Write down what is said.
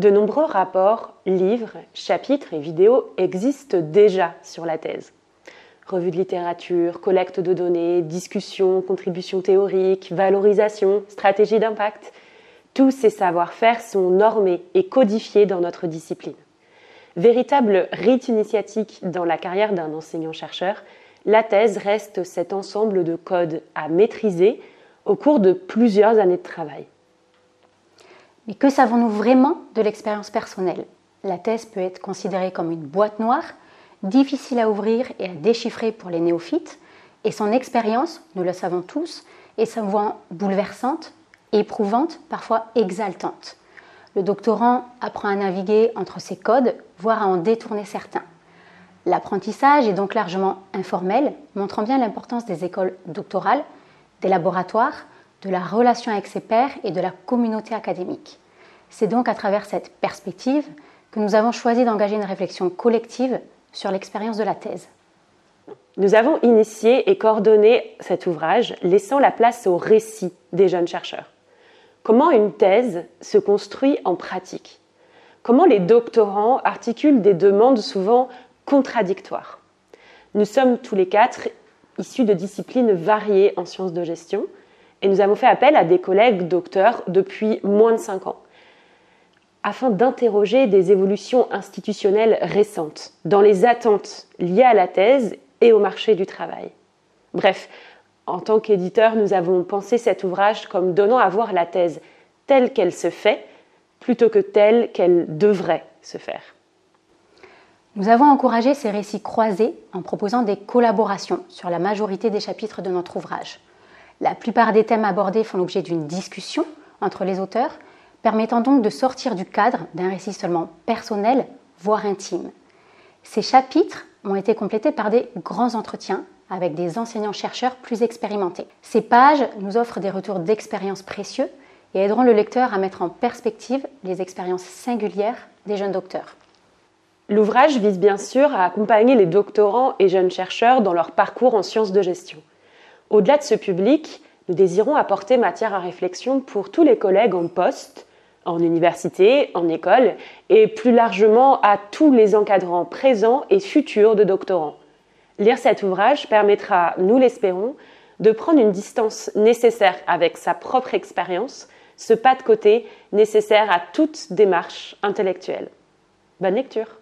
De nombreux rapports, livres, chapitres et vidéos existent déjà sur la thèse. Revues de littérature, collecte de données, discussions, contributions théoriques, valorisation, stratégie d'impact, tous ces savoir-faire sont normés et codifiés dans notre discipline. Véritable rite initiatique dans la carrière d'un enseignant-chercheur, la thèse reste cet ensemble de codes à maîtriser au cours de plusieurs années de travail. Mais que savons-nous vraiment de l'expérience personnelle? La thèse peut être considérée comme une boîte noire, difficile à ouvrir et à déchiffrer pour les néophytes, et son expérience, nous le savons tous, est souvent bouleversante, éprouvante, parfois exaltante. Le doctorant apprend à naviguer entre ces codes, voire à en détourner certains. L'apprentissage est donc largement informel, montrant bien l'importance des écoles doctorales, des laboratoires, de la relation avec ses pairs et de la communauté académique. C'est donc à travers cette perspective que nous avons choisi d'engager une réflexion collective sur l'expérience de la thèse. Nous avons initié et coordonné cet ouvrage, laissant la place au récit des jeunes chercheurs. Comment une thèse se construit en pratique? Comment les doctorants articulent des demandes souvent contradictoires Nous sommes tous les quatre issus de disciplines variées en sciences de gestion et nous avons fait appel à des collègues docteurs depuis moins de cinq ans afin d'interroger des évolutions institutionnelles récentes dans les attentes liées à la thèse et au marché du travail. Bref, en tant qu'éditeur, nous avons pensé cet ouvrage comme donnant à voir la thèse telle qu'elle se fait plutôt que telle qu'elle devrait se faire. Nous avons encouragé ces récits croisés en proposant des collaborations sur la majorité des chapitres de notre ouvrage. La plupart des thèmes abordés font l'objet d'une discussion entre les auteurs, permettant donc de sortir du cadre d'un récit seulement personnel, voire intime. Ces chapitres ont été complétés par des grands entretiens avec des enseignants-chercheurs plus expérimentés. Ces pages nous offrent des retours d'expérience précieux et aideront le lecteur à mettre en perspective les expériences singulières des jeunes docteurs. L'ouvrage vise bien sûr à accompagner les doctorants et jeunes chercheurs dans leur parcours en sciences de gestion. Au-delà de ce public, nous désirons apporter matière à réflexion pour tous les collègues en poste, en université, en école, et plus largement à tous les encadrants présents et futurs de doctorants. Lire cet ouvrage permettra, nous l'espérons, de prendre une distance nécessaire avec sa propre expérience, ce pas de côté nécessaire à toute démarche intellectuelle. Bonne lecture